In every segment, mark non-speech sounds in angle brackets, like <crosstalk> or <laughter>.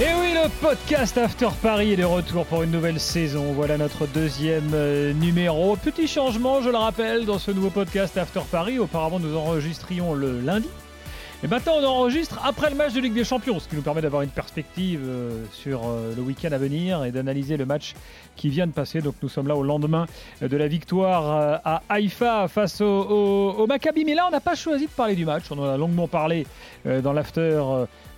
Et oui, le podcast After Paris est de retour pour une nouvelle saison. Voilà notre deuxième euh, numéro. Petit changement, je le rappelle, dans ce nouveau podcast After Paris. Auparavant, nous enregistrions le lundi. Et maintenant, on enregistre après le match de Ligue des Champions, ce qui nous permet d'avoir une perspective euh, sur euh, le week-end à venir et d'analyser le match qui vient de passer. Donc, nous sommes là au lendemain de la victoire euh, à Haïfa face au, au- au Maccabi. Mais là, on n'a pas choisi de parler du match. On en a longuement parlé dans l'after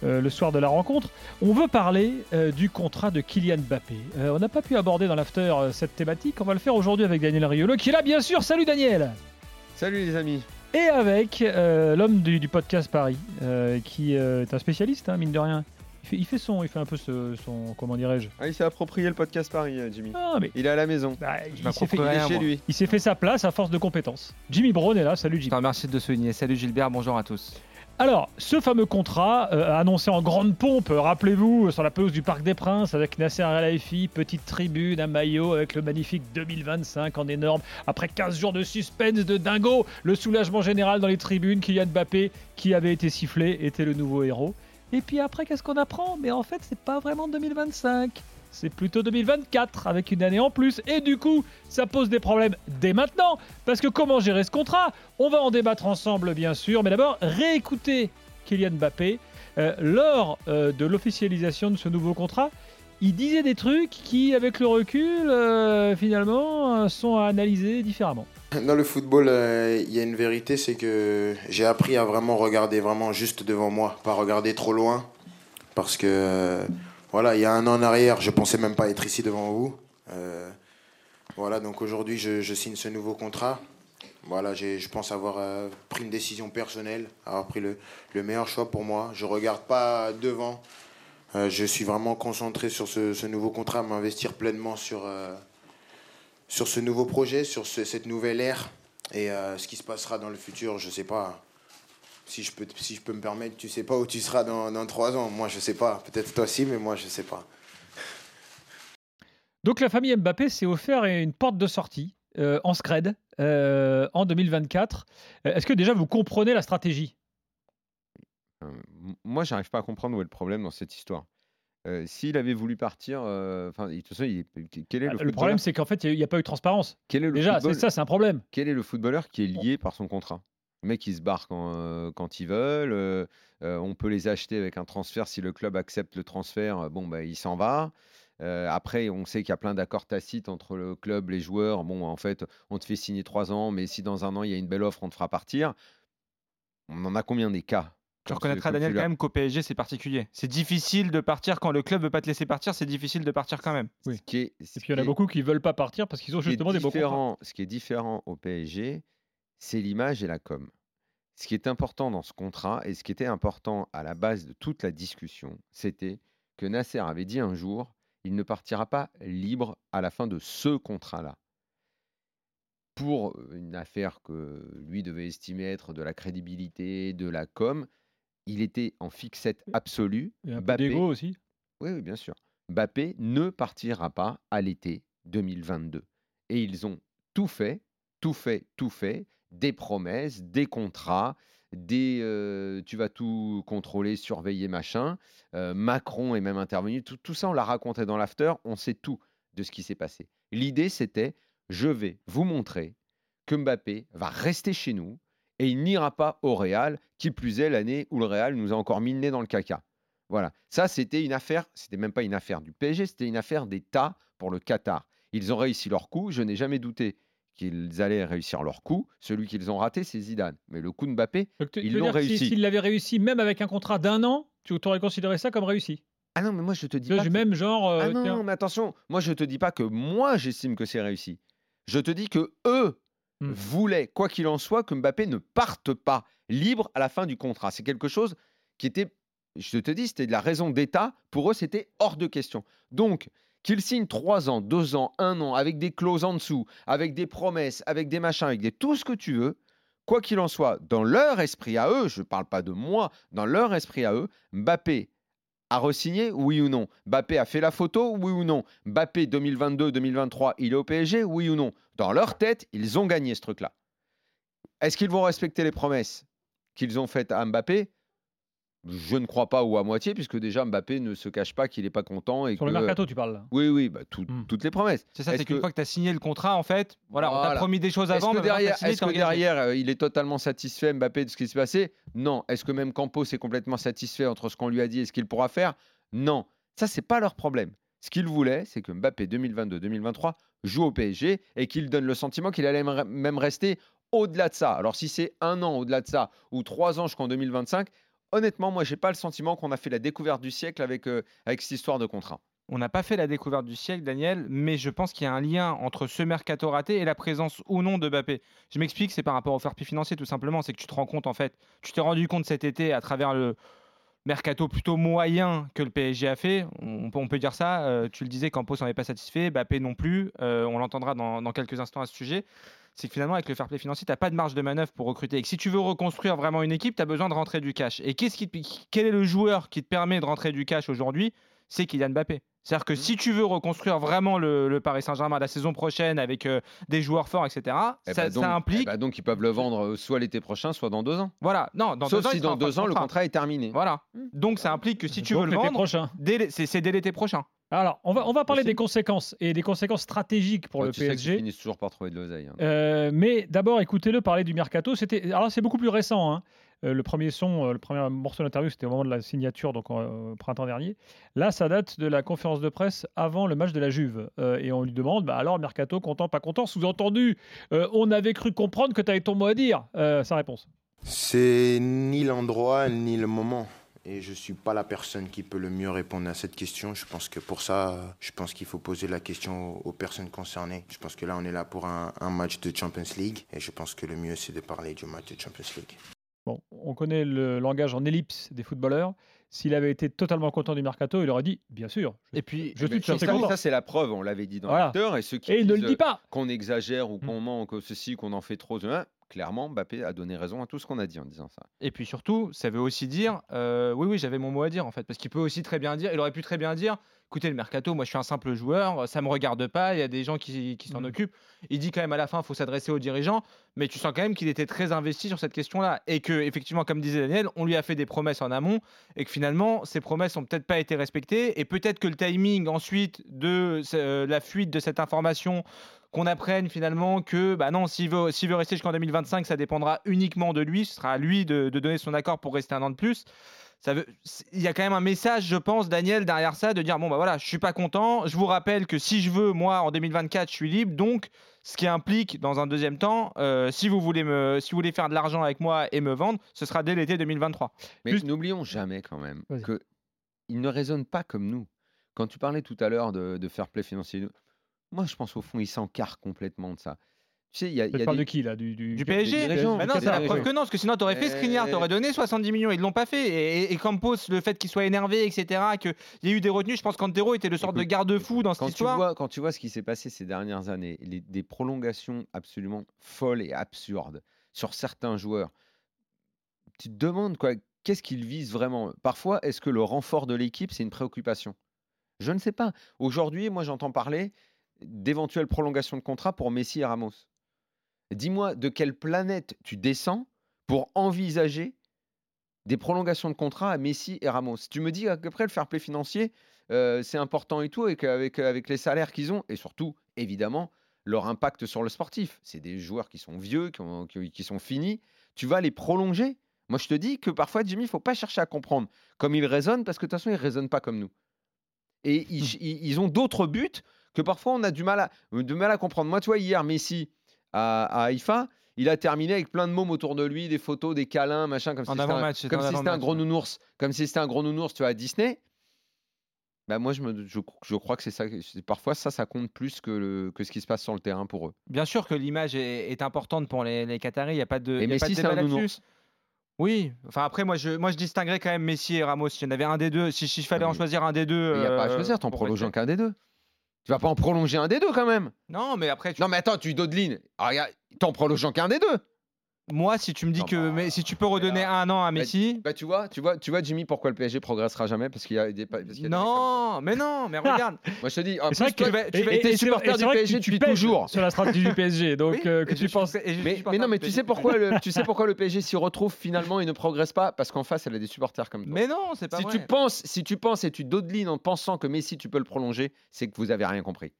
le soir de la rencontre. On veut parler du contrat de Kylian Mbappé. On n'a pas pu aborder dans l'after cette thématique. On va le faire aujourd'hui avec Daniel Riolo, qui est là, bien sûr. Salut Daniel Salut les amis. Et avec euh, l'homme du, du podcast Paris, euh, qui euh, est un spécialiste, hein, mine de rien. Il fait, il fait son, il fait un peu ce- son, comment dirais-je? Ah, il s'est approprié le podcast Paris, Jimmy. Ah, mais Il est à la maison. bah, il s'est fait, Il est chez lui. il s'est fait sa place à force de compétences. Jimmy Brown est là, salut Je Jimmy. te remercie de souligner. Salut Gilbert, bonjour à tous. Alors, ce fameux contrat euh, annoncé en grande pompe, rappelez-vous, sur la pelouse du Parc des Princes, avec Nasser Al-Khelaifi, petite tribune, un maillot avec le magnifique 2025 en énorme. Après 15 jours de suspense de dingo, le soulagement général dans les tribunes, Kylian Mbappé, qui avait été sifflé, était le nouveau héros. Et puis après, qu'est-ce qu'on apprend? Mais en fait, c'est pas vraiment 2025. C'est plutôt 2024 avec une année en plus. Et du coup, ça pose des problèmes dès maintenant. Parce que comment gérer ce contrat? On va en débattre ensemble, bien sûr. Mais d'abord, réécouter Kylian Mbappé. Euh, lors euh, de l'officialisation de ce nouveau contrat, il disait des trucs qui, avec le recul, euh, finalement, sont à analyser différemment. Dans le football, il y a une vérité, c'est que j'ai appris à vraiment regarder vraiment juste devant moi, pas regarder trop loin. Parce que, voilà, il y a un an en arrière, je pensais même pas être ici devant vous. Euh, voilà, donc aujourd'hui, je, signe ce nouveau contrat. Voilà, je pense avoir euh, pris une décision personnelle, avoir pris le, le meilleur choix pour moi. Je regarde pas devant. Euh, je suis vraiment concentré sur ce, nouveau contrat, m'investir pleinement sur, ce nouveau projet, sur ce- cette nouvelle ère. Et ce qui se passera dans le futur, je sais pas. Si je peux, si je peux me permettre, tu sais pas où tu seras dans, dans trois ans. Moi, je sais pas. Peut-être toi aussi, mais moi, je sais pas. Donc la famille Mbappé s'est offert une porte de sortie euh, en scred euh, en 2024. Euh, Est-ce que déjà vous comprenez la stratégie? Euh, moi, j'arrive pas à comprendre où est le problème dans cette histoire. Euh, S'il avait voulu partir, euh, enfin, de toute façon, il est- quel est le, Le footballeur- problème, c'est qu'en fait, il n'y a, pas eu de transparence. quel est le Déjà, c'est ça, c'est un problème. quel est le footballeur qui est lié par son contrat? Le mec, il se barre quand, euh, quand ils veulent. euh, euh, on peut les acheter avec un transfert. Si le club accepte le transfert, bon, bah, il s'en va. Euh, après, on sait qu'il y a plein d'accords tacites entre le club, les joueurs. Bon, en fait, on te fait signer trois ans, mais si dans un an, il y a une belle offre, on te fera partir. On en a combien des cas Tu reconnaîtras, Daniel, quand même qu'au PSG, c'est particulier. C'est difficile de partir quand le club veut pas te laisser partir. C'est difficile de partir quand même. Oui. Ce qui est- Et puis il y en a beaucoup qui veulent pas partir parce qu'ils ont justement des beaux contrats. différent, ce qui est différent au PSG, c'est l'image et la com. Ce qui est important dans ce contrat et ce qui était important à la base de toute la discussion, c'était que Nasser avait dit un jour, il ne partira pas libre à la fin de ce contrat-là. Pour une affaire que lui devait estimer être de la crédibilité, de la com, il était en fixette absolue. Peu Mbappé- d'ego aussi. oui, oui, bien sûr. Mbappé ne partira pas à l'été 2022. Et ils ont tout fait, tout fait, tout fait, des promesses, des contrats, des euh, tu vas tout contrôler, surveiller, machin. Euh, Macron est même intervenu. Tout, tout ça, on l'a raconté dans l'after, on sait tout de ce qui s'est passé. L'idée, c'était, je vais vous montrer que Mbappé va rester chez nous et il n'ira pas au Real, qui plus est l'année où le Real nous a encore mis le nez dans le caca. Voilà, ça c'était une affaire, c'était même pas une affaire du PSG, c'était une affaire d'État pour le Qatar. Ils ont réussi leur coup, je n'ai jamais douté qu'ils allaient réussir leur coup. Celui qu'ils ont raté, c'est Zidane. Mais le coup de Mbappé, Ils l'ont réussi. S'il l'avait réussi, même avec un contrat d'un an, tu aurais considéré ça comme réussi? ah non, mais moi je te dis pas. que- même genre. euh, Ah non, mais attention, moi je te dis pas que moi j'estime que c'est réussi. Je te dis que eux Hmm. voulaient, quoi qu'il en soit, que Mbappé ne parte pas libre à la fin du contrat. C'est quelque chose qui était, je te dis, c'était de la raison d'État. Pour eux, c'était hors de question. Donc, qu'il signe trois ans, deux ans, un an, avec des clauses en dessous, avec des promesses, avec des machins, avec des tout ce que tu veux, quoi qu'il en soit, dans leur esprit à eux, je ne parle pas de moi, dans leur esprit à eux, Mbappé a re-signé, oui ou non? Mbappé a fait la photo, oui ou non? Mbappé 2022-2023, il est au PSG, oui ou non? Dans leur tête, ils ont gagné ce truc-là. Est-ce qu'ils vont respecter les promesses qu'ils ont faites à Mbappé? Je ne crois pas ou à moitié, puisque déjà Mbappé ne se cache pas qu'il n'est pas content. Et Sur le que- mercato, tu parles là. Oui, oui, bah, tout- Hmm. toutes les promesses. C'est ça, Est-ce c'est qu'une que- fois que tu as signé le contrat, en fait, voilà, on t'a promis des choses Est-ce avant, que mais maintenant, derrière, signé, est-ce t'es que derrière, euh, il est totalement satisfait, Mbappé, de ce qui s'est passé? Non. Est-ce que même Campos est complètement satisfait entre ce qu'on lui a dit et ce qu'il pourra faire? Non. Ça, c'est pas leur problème. Ce qu'ils voulaient, c'est que Mbappé 2022-2023 joue au PSG et qu'il donne le sentiment qu'il allait même- même rester au-delà de ça. Alors, si c'est un an au-delà de ça ou trois ans jusqu'en 2025, honnêtement, moi, j'ai pas le sentiment qu'on a fait la découverte du siècle avec, euh, avec cette histoire de contrat. On n'a pas fait la découverte du siècle, Daniel, mais je pense qu'il y a un lien entre ce mercato raté et la présence ou non de Mbappé. Je m'explique, c'est par rapport au fair play financier, tout simplement. C'est que tu te rends compte, en fait, tu t'es rendu compte cet été à travers le mercato plutôt moyen que le PSG a fait. On, peut- dire ça. euh, tu le disais, Campos n'en est pas satisfait, Mbappé non plus. euh, on l'entendra dans quelques instants à ce sujet. C'est que finalement, avec le fair play financier, tu n'as pas de marge de manœuvre pour recruter. Et que si tu veux reconstruire vraiment une équipe, tu as besoin de rentrer du cash. Et qu'est-ce qui te- quel est le joueur qui te permet de rentrer du cash aujourd'hui? C'est Kylian Mbappé. C'est-à-dire que si tu veux reconstruire vraiment le, le Paris Saint-Germain la saison prochaine avec euh, des joueurs forts, etc., Eh ça, bah donc, ça eh implique. bah donc, ils peuvent le vendre euh, soit l'été prochain, soit dans deux ans. Voilà, non, dans Sauf deux ans, si dans deux ans, le contrat est terminé. Voilà. Donc ça implique que si tu veux le vendre, prochain. dès c'est c'est dès l'été prochain. Alors, on va, on va parler des conséquences et des conséquences stratégiques pour Ouais, le tu sais qu'ils PSG. finissent toujours par trouver de l'oseille. hein. Euh, mais d'abord, écoutez-le parler du mercato. C'était, alors c'est beaucoup plus récent. hein. Euh, le premier son, euh, le premier morceau d'interview, c'était au moment de la signature, donc euh, au printemps dernier. Là, ça date de la conférence de presse avant le match de la Juve. Euh, et on lui demande, bah alors, mercato, content, pas content? Sous-entendu, euh, on avait cru comprendre que tu avais ton mot à dire. Euh, sa réponse. C'est ni l'endroit ni le moment. Et je ne suis pas la personne qui peut le mieux répondre à cette question. Je pense que pour ça, je pense qu'il faut poser la question aux, personnes concernées. Je pense que là, on est là pour un, un match de Champions League. Et je pense que le mieux, c'est de parler du match de Champions League. Bon, on connaît le langage en ellipse des footballeurs. S'il avait été totalement content du mercato, il aurait dit, bien sûr. Je, Et puis, je suis tout à fait ça, ça, c'est la preuve, on l'avait dit dans Voilà. l'acteur. Et ceux qui Et il ne le disent, dit pas. euh, qu'on exagère ou Mm. qu'on ment, que ceci, qu'on en fait trop, hein, clairement, Mbappé a donné raison à tout ce qu'on a dit en disant ça. Et puis surtout, ça veut aussi dire, euh, oui, oui, j'avais mon mot à dire en fait, parce qu'il peut aussi très bien dire, il aurait pu très bien dire, écoutez, le mercato, moi je suis un simple joueur, ça me regarde pas, il y a des gens qui, qui s'en Mhm. occupent. Il dit quand même à la fin, il faut s'adresser aux dirigeants, mais tu sens quand même qu'il était très investi sur cette question-là, et que effectivement, comme disait Daniel, on lui a fait des promesses en amont, et que finalement, ces promesses ont peut-être pas été respectées, et peut-être que le timing ensuite de euh, la fuite de cette information qu'on apprenne finalement que bah non, s'il veut, s'il veut rester jusqu'en 2025, ça dépendra uniquement de lui. Ce sera à lui de, de donner son accord pour rester un an de plus. Ça veut, il y a quand même un message, je pense, Daniel, derrière ça, de dire bon bah voilà, je suis pas content. Je vous rappelle que si je veux, moi, en 2024, je suis libre. Donc, ce qui implique, dans un deuxième temps, euh, si vous voulez me, si vous voulez faire de l'argent avec moi et me vendre, ce sera dès l'été 2023. Mais Juste- n'oublions jamais quand même que il ne raisonne pas comme nous. Quand tu parlais tout à l'heure de, de fair play financier, moi je pense au fond il s'encarre complètement de ça. Tu sais, il y a, il y Tu a parles des- de qui là? Du, du, Du PSG dirigeants, Bah non, c'est la preuve que non, parce que sinon t'aurais fait Euh, Skriniar, t'aurais donné 70 millions, ils l'ont pas fait. Et, et- Campos, le fait qu'il soit énervé, etc., qu'il y a eu des retenues, je pense qu'Antero était le sorte de garde-fou dans cette quand tu, histoire. vois, quand tu vois ce qui s'est passé ces dernières années, les- des prolongations absolument folles et absurdes sur certains joueurs, tu te demandes quoi, qu'est-ce qu'ils visent vraiment? Parfois, est-ce que le renfort de l'équipe, c'est une préoccupation? Je ne sais pas. Aujourd'hui, moi, j'entends parler d'éventuelles prolongations de contrat pour Messi et Ramos. Dis-moi de quelle planète tu descends pour envisager des prolongations de contrat à Messi et Ramos? Tu me dis qu'après le fair play financier, euh, c'est important et tout, et qu'avec avec les salaires qu'ils ont, et surtout, évidemment, leur impact sur le sportif. C'est des joueurs qui sont vieux, qui, ont- qui- qui sont finis. Tu vas les prolonger? Moi, je te dis que parfois, Jimmy, il faut pas chercher à comprendre comme ils raisonnent, parce que de toute façon, ils raisonnent pas comme nous. Et ils, ils- ils ont d'autres buts que parfois on a du mal à, du mal à comprendre. Moi, tu vois, hier, Messi à, à Haïfa, il a terminé avec plein de mômes autour de lui, des photos, des câlins, machin, comme si En c'était un, comme si c'était un gros nounours, comme si c'était un gros nounours, tu vois, à Disney. Bah moi, je, me, je, je crois que c'est ça. Parfois, ça, ça compte plus que, le- que ce qui se passe sur le terrain pour eux. Bien sûr que l'image est, est importante pour les, les Qataris, il n'y a pas de, Et y a Messi, c'est un nounours. Oui, enfin après, moi je, moi je distinguerais quand même Messi et Ramos. S'il y en avait un des deux, si, si je fallait Ah, en choisir un des deux. Il n'y a pas à euh, choisir, t'en prolonges qu'un des deux. Tu vas pas en prolonger un des deux quand même. Non, mais après, tu... Non, mais attends, tu dodelines. Ah, regarde, t'en prolonges qu'un des deux. Moi, si tu me dis que bah, mais, si tu peux redonner un an à Messi, bah, tu vois, tu vois, tu vois, Jimmy, pourquoi le PSG progressera jamais? Parce qu'il y a des parce non, mais non, mais ah regarde. <laughs> Moi, je te dis, tu es supporter du PSG depuis toujours sur la stratégie du PSG, <laughs> donc euh, que tu penses. Mais, mais, non, mais tu sais pourquoi le tu sais <laughs> pourquoi le PSG s'y retrouve finalement et ne progresse pas? Parce qu'en face elle a des supporters comme toi. Mais non, c'est pas vrai. Si tu penses, si tu penses et tu dodelines en pensant que Messi tu peux le prolonger, c'est que vous avez rien compris.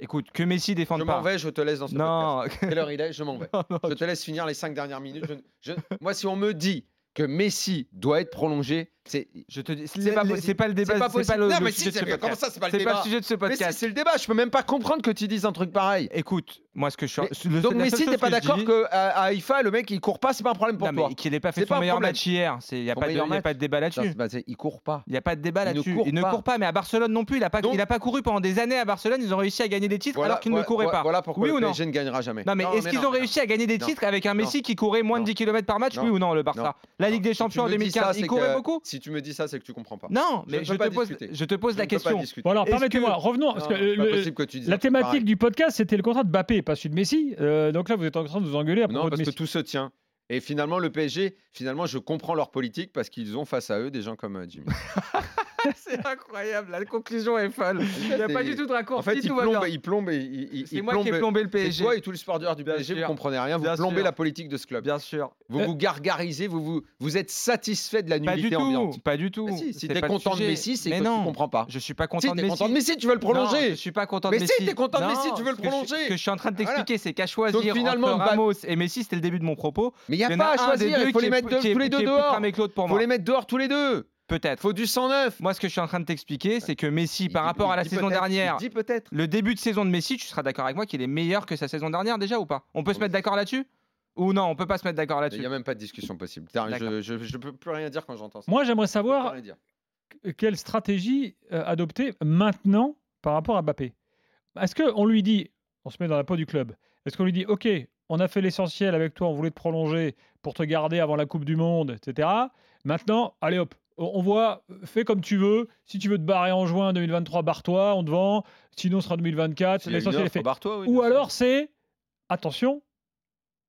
Écoute, que Messi défende je pas. Je m'en vais, je te laisse dans ce non. podcast. Quelle heure il est Je m'en vais. <laughs> Non, non, je te laisse finir les cinq dernières minutes. Je, je... <laughs> Moi, si on me dit que Messi doit être prolongé, c'est, je te dis, c'est pas, le débat. C'est pas. Pas le, non, si, sujet de ce comment ça, c'est pas le débat. Pas le sujet de ce podcast. c'est le débat. Je peux même pas comprendre que tu dises un truc pareil. Écoute, moi, ce que je suis. Mais, le, donc, Messi, t'es pas d'accord que euh, à, IFA, le mec, il court pas, c'est pas un problème pour non, toi. Mais qu'il ait pas fait son meilleur match hier. Il y a pas de débat là-dessus. Il court pas. Il y a pas de débat là-dessus. Il ne court pas, mais à Barcelone non plus, il a pas, couru pendant des années à Barcelone. Ils ont réussi à gagner des titres alors qu'ils ne couraient pas. Voilà pourquoi le PSG ne gagnera jamais. Non, mais est-ce qu'ils ont réussi à gagner des titres avec un Messi qui courait moins de 10 km par match, oui ou non, le Barça La Ligue des Champions en 2015, il courait beaucoup. Si tu me dis ça, c'est que tu comprends pas. Non, mais je, je, te, pose, je te, pose, la question. Bon alors, permettez-moi, revenons. Parce que, euh, la thématique du podcast, c'était le contrat de Bappé, pas celui de Messi. Euh, donc là, vous êtes en train de vous engueuler à propos Non, parce que tout se tient. Et finalement, le PSG, finalement, je comprends leur politique parce qu'ils ont face à eux des gens comme euh, Jimmy. <laughs> <laughs> c'est incroyable, la conclusion est folle. <laughs> Il n'y a pas du tout de raccourci. En fait, il plombe, il plombe, il, c'est moi qui ai plombé le PSG. Toi et tout le sport du PSG, vous ne comprenez rien, vous plombez la politique de ce club. Bien sûr. Vous euh, vous gargarisez, vous vous, vous êtes satisfait de la nullité ambiante. Pas du tout. Bah si tu es content de Messi, c'est que tu comprends pas. Je ne suis pas content de Messi. Content de Messi, tu veux le prolonger. je ne suis pas content de Messi. Mais si t'es content de Messi, tu veux le prolonger. Ce que je suis en train de t'expliquer, c'est qu'à choisir finalement Ramos et Messi, c'était le début de mon propos. Mais il n'y a pas à choisir. Il faut les mettre tous les deux dehors. Il faut les mettre dehors tous les deux. Peut-être. Faut du 109. Moi, ce que je suis en train de t'expliquer, c'est que Messi, par rapport à la saison dernière, peut-être. Le début de saison de Messi, tu seras d'accord avec moi qu'il est meilleur que sa saison dernière déjà ou pas? On peut ah se mettre d'accord là-dessus? Ou non, on ne peut pas se mettre d'accord là-dessus. Il n'y a même pas de discussion possible. Je, ne peux plus rien dire quand j'entends ça. Moi, j'aimerais savoir quelle stratégie euh, adopter maintenant par rapport à Mbappé? Est-ce qu'on lui dit, on se met dans la peau du club, est-ce qu'on lui dit, OK, on a fait l'essentiel avec toi, on voulait te prolonger pour te garder avant la Coupe du Monde, etc. Maintenant, allez hop, on voit, fais comme tu veux. Si tu veux te barrer en juin 2023, barre-toi, on te vend. Sinon, ce sera 2024. Si Ou alors, c'est attention,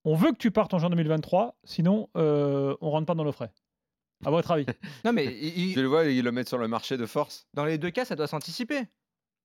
on veut que tu partes en juin 2023, sinon, euh, on rentre pas dans nos frais. À votre avis <laughs> Non, mais. <laughs> il... Le vois, ils le mettent sur le marché de force. Dans les deux cas, ça doit s'anticiper.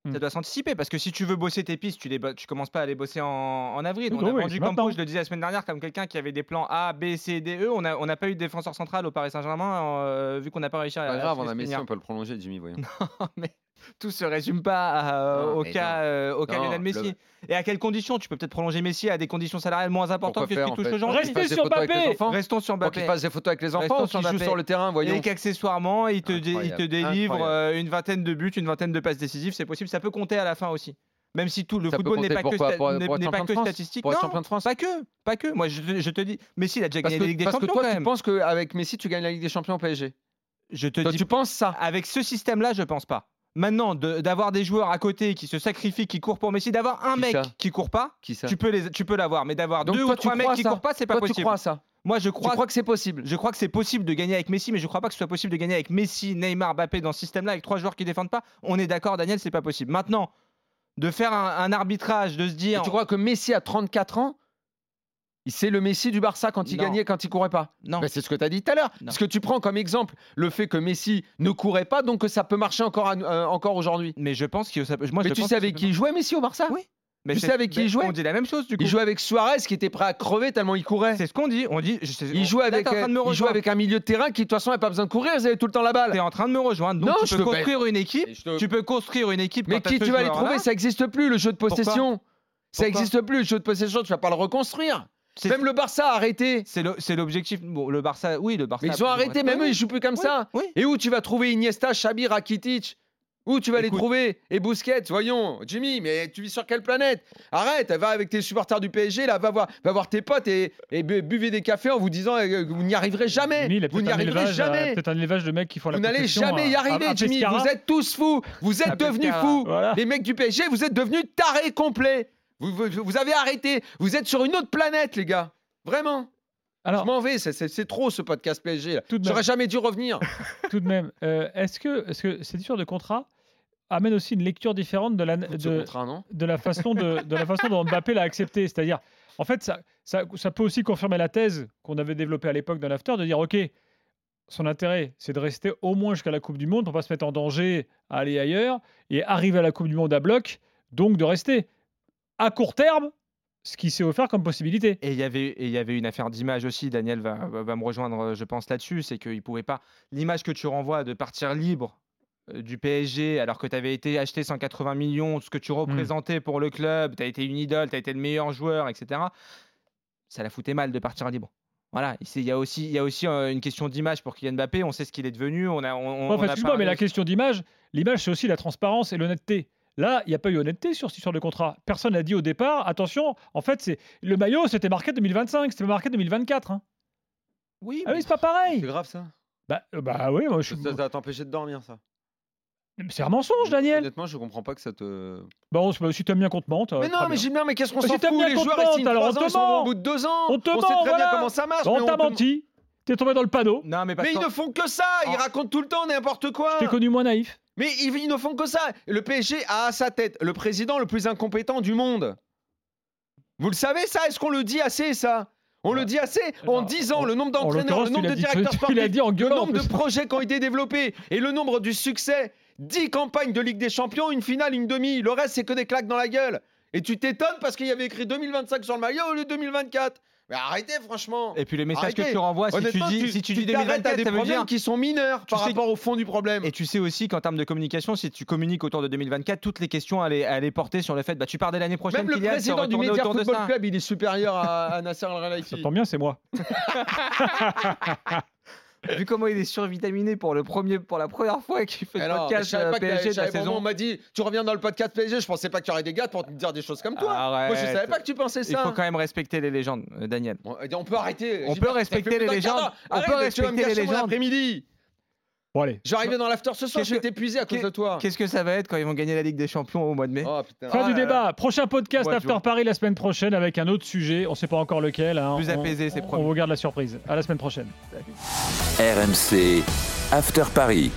Mmh. ça doit s'anticiper parce que si tu veux bosser tes pistes, tu les commences pas à les bosser en, avril. Oui, on a oui, vendu Campos, je le disais la semaine dernière, comme quelqu'un qui avait des plans A, B, C, D, E. On n'a pas eu de défenseur central au Paris Saint-Germain euh, vu qu'on n'a pas réussi à. Pas grave, on a Messi, on peut le prolonger, Jimmy. Voyons. <laughs> non, mais tout se résume pas à, euh, non, au, cas, euh, au cas, non, Lionel Messi. Le... Et à quelles conditions Tu peux peut-être prolonger Messi à des conditions salariales moins importantes Pourquoi que ce qui touche aujourd'hui. Restez sur Mbappé Restons sur Mbappé. Qu'il fasse des photos avec les enfants Restons ou qu'il joue sur le terrain, voyons. Et qu'accessoirement, il te, il te délivre euh, une vingtaine de buts, une vingtaine de passes décisives, c'est possible. Ça peut compter à la fin aussi même si tout le ça football n'est pas que, sta pas que statistique. Pour non, de France. pas que, pas que. Moi, je, te, dis, Messi, il a déjà gagné la Ligue des Champions. Parce que toi, tu penses qu'avec Messi, tu gagnes la Ligue des Champions au PSG Je te dis. Tu penses ça? Avec ce système-là, je pense pas. Maintenant, d'avoir des joueurs à côté qui se sacrifient, qui courent pour Messi, d'avoir un mec qui court pas, qui tu peux les, l'avoir, mais d'avoir deux ou trois mecs qui courent pas, c'est pas possible. Ça moi, je crois, que c'est possible. Je crois que c'est possible de gagner avec Messi, mais je ne crois pas que ce soit possible de gagner avec Messi, Neymar, Mbappé dans ce système-là, avec trois joueurs qui défendent pas. On est d'accord, Daniel, c'est pas possible. Maintenant, de faire un, arbitrage, de se dire. Tu crois que Messi a 34 ans c'est le Messi du Barça quand il gagnait, quand il courait pas. Non. Ben, c'est ce que tu as dit tout à l'heure. Ce que tu prends comme exemple, le fait que Messi ne courait pas, donc que ça peut marcher encore, euh, encore aujourd'hui. Mais je pense que. Moi, Mais tu savais qui jouait Messi au Barça Oui. Mais tu sais avec qui il jouait On dit la même chose du coup. Il jouait avec Suarez qui était prêt à crever tellement il courait. C'est ce qu'on dit. On dit. Je il jouait avec. Il jouait avec un milieu de terrain qui de toute façon n'avait pas besoin de courir. Ils avaient tout le temps la balle. T'es en train de me rejoindre. Donc non, tu je peux construire une équipe. Tu peux construire une équipe. Mais qui tu vas les trouver Ça n'existe plus le jeu de possession. Ça n'existe plus le jeu de possession. Tu vas pas le reconstruire. Même le Barça a arrêté. C'est l'objectif. Bon, le Barça, oui, le Barça. Mais ils ont arrêté, même eux, ils jouent plus comme ça. Et où tu vas trouver Iniesta, Xabi, Rakitic? Où tu vas les trouver? Et Busquets, voyons. Jimmy, mais tu vis sur quelle planète? Arrête, va avec tes supporters du PSG, là, va voir, va voir tes potes et, buvez des cafés en vous disant euh, que vous n'y arriverez jamais. Jimmy, vous n'y arriverez euh, jamais. Peut-être un élevage de mecs qui font la Vous n'allez jamais y euh, arriver, Jimmy. Vous êtes tous fous. Vous êtes devenus fous. Les mecs du PSG, vous êtes devenus tarés complets. Vous, avez arrêté. Vous êtes sur une autre planète, les gars. Vraiment. Alors, je m'en vais. C'est trop ce podcast PSG. J'aurais jamais dû revenir. <laughs> tout de même, euh, est-ce que est-ce que cette histoire de contrat amène aussi une lecture différente de la façon dont Mbappé l'a accepté, c'est-à-dire en fait ça, peut aussi confirmer la thèse qu'on avait développée à l'époque dans l'after de dire ok son intérêt, c'est de rester au moins jusqu'à la Coupe du Monde pour pas se mettre en danger à aller ailleurs et arriver à la Coupe du Monde à bloc, donc de rester. À court terme, ce qui s'est offert comme possibilité. Et il y avait, et il y avait une affaire d'image aussi. Daniel va, me rejoindre, je pense, là-dessus. C'est qu'il pouvait pas. L'image que tu renvoies de partir libre euh, du PSG, alors que tu avais été acheté 180 millions, ce que tu représentais pour le club, tu as été une idole, tu as été le meilleur joueur, etc. Ça la foutait mal de partir libre. Voilà, il y a aussi, il y a aussi euh, une question d'image pour Kylian Mbappé. On sait ce qu'il est devenu. On a, on, on- Ouais, on enfin, a excuse-moi, mais la question d'image, l'image, c'est aussi la transparence et l'honnêteté. Là, il n'y a pas eu honnêteté sur cette histoire de contrat. Personne n'a dit au départ, attention, en fait, c'est le maillot, c'était marqué 2025, c'était marqué 2024. hein. Oui, Ah oui, c'est pas pareil. C'est grave ça. Bah, euh, bah oui, moi, je suis... Ça va t'empêcher de dormir ça. c'est un mensonge, Daniel. Honnêtement, je comprends pas que ça te. Bon, c'est- bah, si t'aimes bien qu'on te mente. euh, Mais non, mais bien. Gilbert, mais qu'est-ce qu'on Mais s'en si t'aimes fout bien Les qu'on te joueurs, mente, ils signent alors on 3 te ans, ils sont ment. au bout de 2 ans. On te ment, très bien voilà. comment ça marche. Bah, mais on t'a te- menti. T'es tombé dans le panneau. Non, mais parce Mais ils ne font que ça, ils En- racontent tout le temps n'importe quoi. Je t'ai connu moins naïf. Mais ils, ne font que ça. Le PSG a à sa tête le président le plus incompétent du monde. Vous le savez ça? Est-ce qu'on le dit assez ça? On le dit assez En Non, 10 ans, en- le nombre en d'entraîneurs, le nombre de directeurs <laughs> sportifs, dit en le nombre de projets qui ont été développés et le nombre du succès. 10 campagnes de Ligue des Champions, une finale, une demi. Le reste, c'est que des claques dans la gueule. Et tu t'étonnes parce qu'il y avait écrit 2025 sur le maillot au lieu de 2024. Mais arrêtez, franchement. Et puis le message que tu renvoies, si tu dis, si tu dis t'arrêtes à 2024, des ça veut problèmes dire qui sont mineurs par sais rapport au fond du problème. Et tu sais aussi qu'en termes de communication, si tu communiques autour de 2024, toutes les questions allaient, allaient porter sur le fait bah tu pars dès l'année prochaine. Même le Kylian, président du de Football ça. Club, il est supérieur à, à Nasser Al Ça Khelaifi. tombe bien, c'est moi. <laughs> <laughs> Vu comment il est survitaminé pour, le premier, pour la première fois qu'il fait le Alors, je podcast pas que PSG je de la saison. On m'a dit, tu reviens dans le podcast PSG. Je pensais pas qu'il y aurait des gars pour te dire des choses comme toi. Arrête. Moi, je savais pas que tu pensais Il ça. faut quand même respecter les légendes, euh, Daniel. Bon, on peut arrêter. On peut respecter les légendes. On peut respecter les légendes. après-midi. Bon, allez. Je vais arriver dans l'after ce soir, Qu'est-ce je vais que- t'épuiser à cause de toi. Qu'est-ce que ça va être quand ils vont gagner la Ligue des Champions au mois de mai Oh putain. Fin Ah du là débat. Prochain podcast Mois de After juin. Paris la semaine prochaine avec un autre sujet. On sait pas encore lequel. hein. Plus On- apaisé, c'est on, promis. on vous garde la surprise. À la semaine prochaine. RMC After Paris.